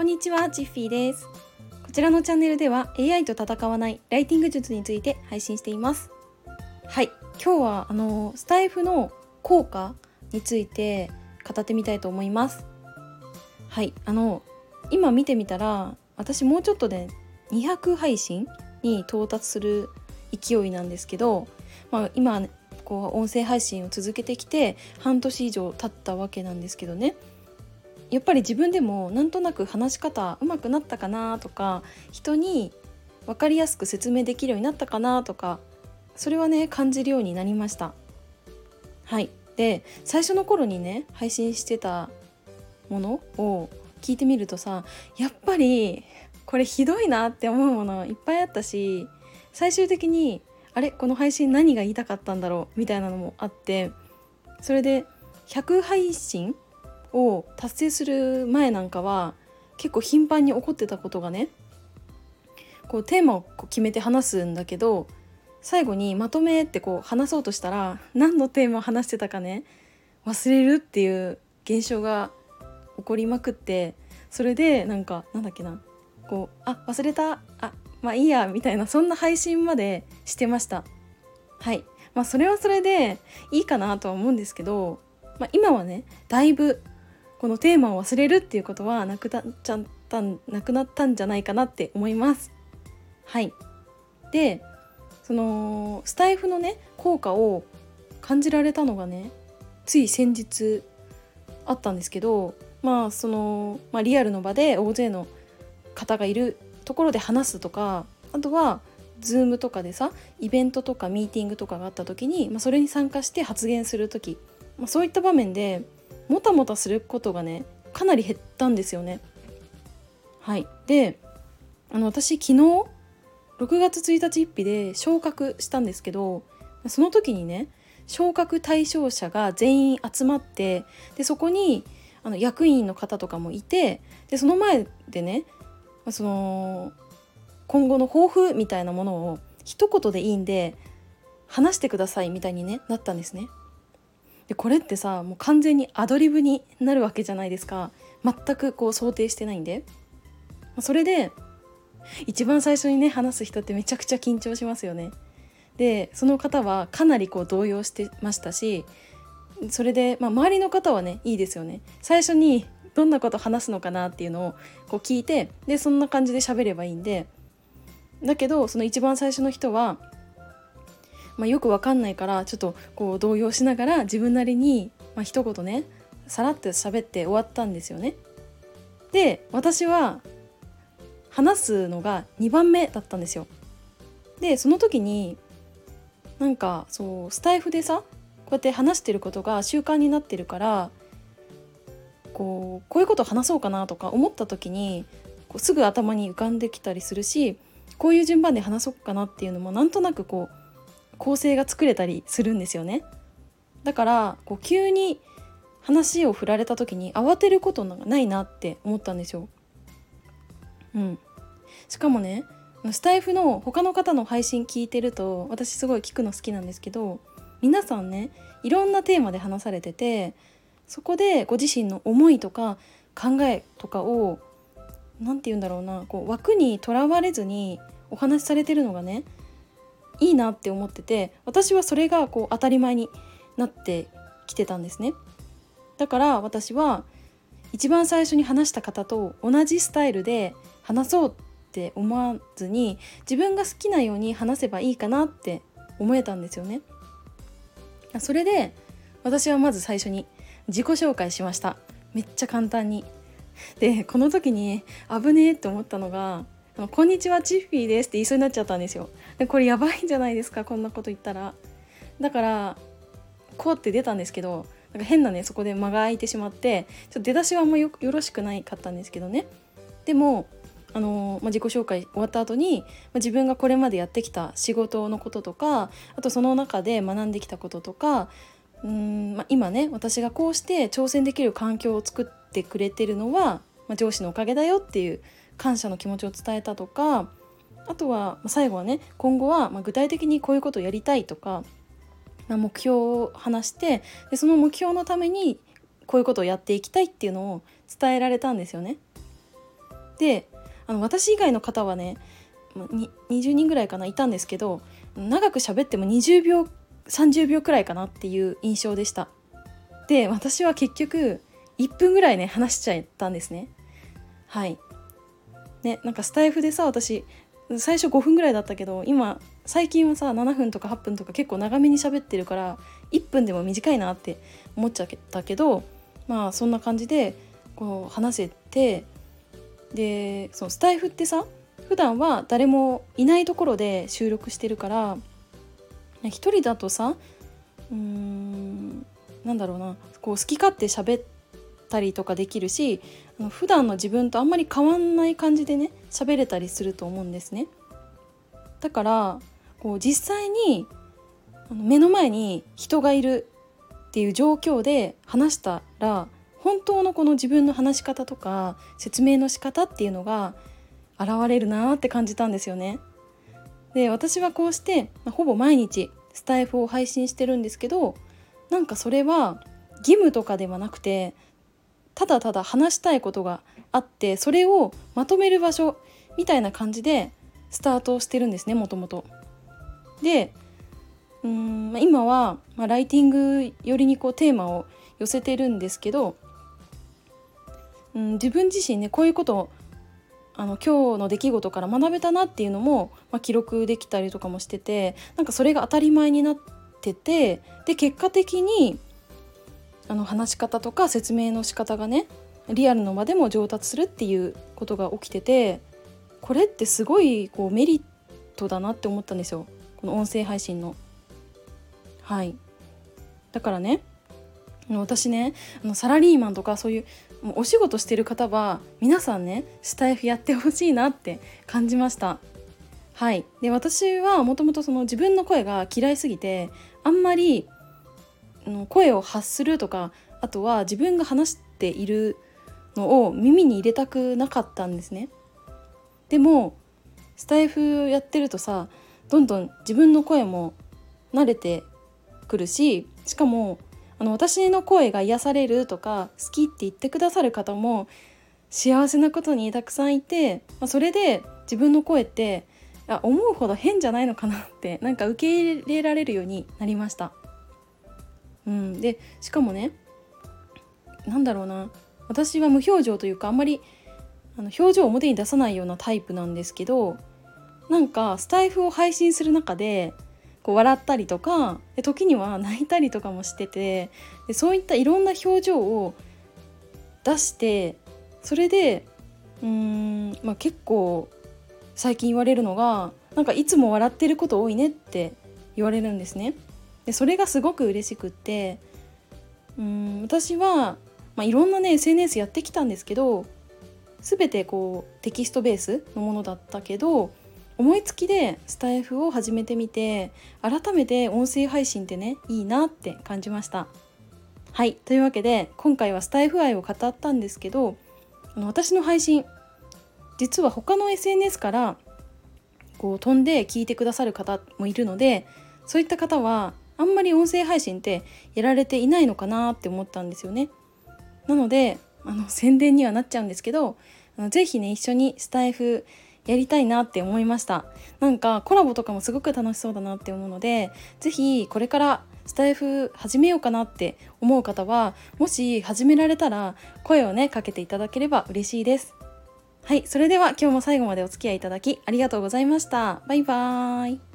こんにちは、ジッフィーです。こちらのチャンネルでは AI と戦わないライティング術について配信しています。はい、今日はあのスタイフの効果について語ってみたいと思います。はい、あの今見てみたら私もうちょっとで200配信に到達する勢いなんですけど、まあ、今こう音声配信を続けてきて半年以上経ったわけなんですけどねやっぱり自分でもなんとなく話し方うまくなったかなとか人に分かりやすく説明できるようになったかなとかそれはね感じるようになりました。はい。で最初の頃にね配信してたものを聞いてみるとさやっぱりこれひどいなって思うものいっぱいあったし最終的にあれ？この配信何が言いたかったんだろう？みたいなのもあってそれで100配信を達成する前なんかは結構頻繁に起こってたことがねこうテーマをこう決めて話すんだけど最後にまとめってこう話そうとしたら何のテーマを話してたかね忘れるっていう現象が起こりまくってそれでなんかなんだっけなこうあ忘れたあまあいいやみたいなそんな配信までしてました。はい。まあそれはそれでいいかなとは思うんですけど、まあ、今はねだいぶこのテーマを忘れるっていうことはなくなっちゃったなくなったんじゃないかなって思います。はい。でそのスタイフのね効果を感じられたのがねつい先日あったんですけどまあその、まあ、リアルの場で大勢の方がいるところで話すとかあとは Zoom とかでさイベントとかミーティングとかがあった時に、まあ、それに参加して発言する時、まあ、そういった場面でもたもたすることがねかなり減ったんですよね。はいであの私昨日6月1日1日で昇格したんですけどその時にね昇格対象者が全員集まってでそこにあの役員の方とかもいてでその前でねその今後の抱負みたいなものを一言でいいんで話してくださいみたいに、ね、なったんですね。でこれってさもう完全にアドリブになるわけじゃないですか全くこう想定してないんで。それで一番最初にね話す人ってめちゃくちゃ緊張しますよね。でその方はかなりこう動揺してましたしそれで、まあ、周りの方はねいいですよね。最初にどんなこと話すのかなっていうのをこう聞いてでそんな感じで喋ればいいんでだけどその一番最初の人は、まあ、よくわかんないからちょっとこう動揺しながら自分なりに、まあ、一言ねさらっと喋って終わったんですよね。で私は話すのが2番目だったんですよ。でその時になんかそうスタイフでさこうやって話してることが習慣になってるからこうこういうこと話そうかなとか思った時にこうすぐ頭に浮かんできたりするしこういう順番で話そうかなっていうのもなんとなくこう構成が作れたりするんですよね。だからこう急に話を振られた時に慌てることないなって思ったんですよ。うん、しかもねスタイフの他の方の配信聞いてると私すごい聞くの好きなんですけど皆さんねいろんなテーマで話されててそこでご自身の思いとか考えとかを何て言うんだろうなこう枠にとらわれずにお話しされてるのがねいいなって思ってて私はそれがこう当たり前になってきてたんですね。だから私は一番最初に話した方と同じスタイルで話そうって思わずに自分が好きなように話せばいいかなって思えたんですよね。それで私はまず最初に自己紹介しましためっちゃ簡単にでこの時に危ねえって思ったのが「あのこんにちはチッフィーです」って言いそうになっちゃったんですよ。でこれやばいんじゃないですかこんなこと言ったら。だからこうって出たんですけどなんか変なねそこで間が空いてしまってちょっと出だしはあんまよよろしくないかったんですけどね。でもあのまあ、自己紹介終わった後に、まあ、自分がこれまでやってきた仕事のこととかあとその中で学んできたこととかうん、まあ、今ね私がこうして挑戦できる環境を作ってくれてるのは、まあ、上司のおかげだよっていう感謝の気持ちを伝えたとかあとは最後はね今後は具体的にこういうことをやりたいとか、ま、目標を話してでその目標のためにこういうことをやっていきたいっていうのを伝えられたんですよね。であの私以外の方はね20人ぐらいかないたんですけど長く喋っても20秒30秒くらいかなっていう印象でした。で私は結局1分ぐらいね話しちゃったんですね。はい。ねなんかスタイフでさ私最初5分ぐらいだったけど今最近はさ7分とか8分とか結構長めに喋ってるから1分でも短いなって思っちゃったけどまあそんな感じでこう話せてでそのスタイフってさ普段は誰もいないところで収録してるから一人だとさうーんなんだろうなこう好き勝手喋ったりとかできるし普段の自分とあんまり変わんない感じでね喋れたりすると思うんですね。だからこう実際に目の前に人がいるっていう状況で話したら本当のこの自分の話し方とか説明の仕方っていうのが現れるなって感じたんですよね。で私はこうして、ま、ほぼ毎日スタイフを配信してるんですけどなんかそれは義務とかではなくてただただ話したいことがあってそれをまとめる場所みたいな感じでスタートしてるんですねもともと。でうん今は、まあ、ライティング寄りにこうテーマを寄せてるんですけど、うん、自分自身ねこういうことをあの今日の出来事から学べたなっていうのも、まあ、記録できたりとかもしててなんかそれが当たり前になっててで結果的にあの話し方とか説明の仕方がねリアルの場でも上達するっていうことが起きててこれってすごいこうメリットだなって思ったんですよ。この音声配信の。はい。だからね私ねあのサラリーマンとかそういうお仕事してる方は皆さんねスタイフやってほしいなって感じました。はい。で私はもともとその自分の声が嫌いすぎてあんまり声を発するとかあとは自分が話しているのを耳に入れたくなかったんですねでもスタイフやってるとさどんどん自分の声も慣れてくるししかもあの私の声が癒されるとか好きって言ってくださる方も幸せなことにたくさんいて、まあ、それで自分の声ってあ思うほど変じゃないのかなってなんか受け入れられるようになりました。うん、でしかもね何だろうな私は無表情というかあんまりあの表情を表に出さないようなタイプなんですけどなんかスタイフを配信する中でこう笑ったりとかで時には泣いたりとかもしててでそういったいろんな表情を出してそれでうーん、まあ、結構最近言われるのがなんかいつも笑ってること多いねって言われるんですね。でそれがすごく嬉しくってうん私は、まあ、いろんなね SNS やってきたんですけど全てこうテキストベースのものだったけど思いつきでスタイフを始めてみて改めて音声配信ってねいいなって感じました。はいというわけで今回はスタイフ愛を語ったんですけどあの私の配信実は他の SNS からこう飛んで聞いてくださる方もいるのでそういった方はあんまり音声配信ってやられていないのかなって思ったんですよね。なのであの宣伝にはなっちゃうんですけどあのぜひね一緒にスタイフやりたいなって思いました。なんかコラボとかもすごく楽しそうだなって思うので是非これからスタイフ始めようかなって思う方はもし始められたら声をねかけていただければ嬉しいです。はいそれでは今日も最後までお付き合いいただきありがとうございました。バイバーイ。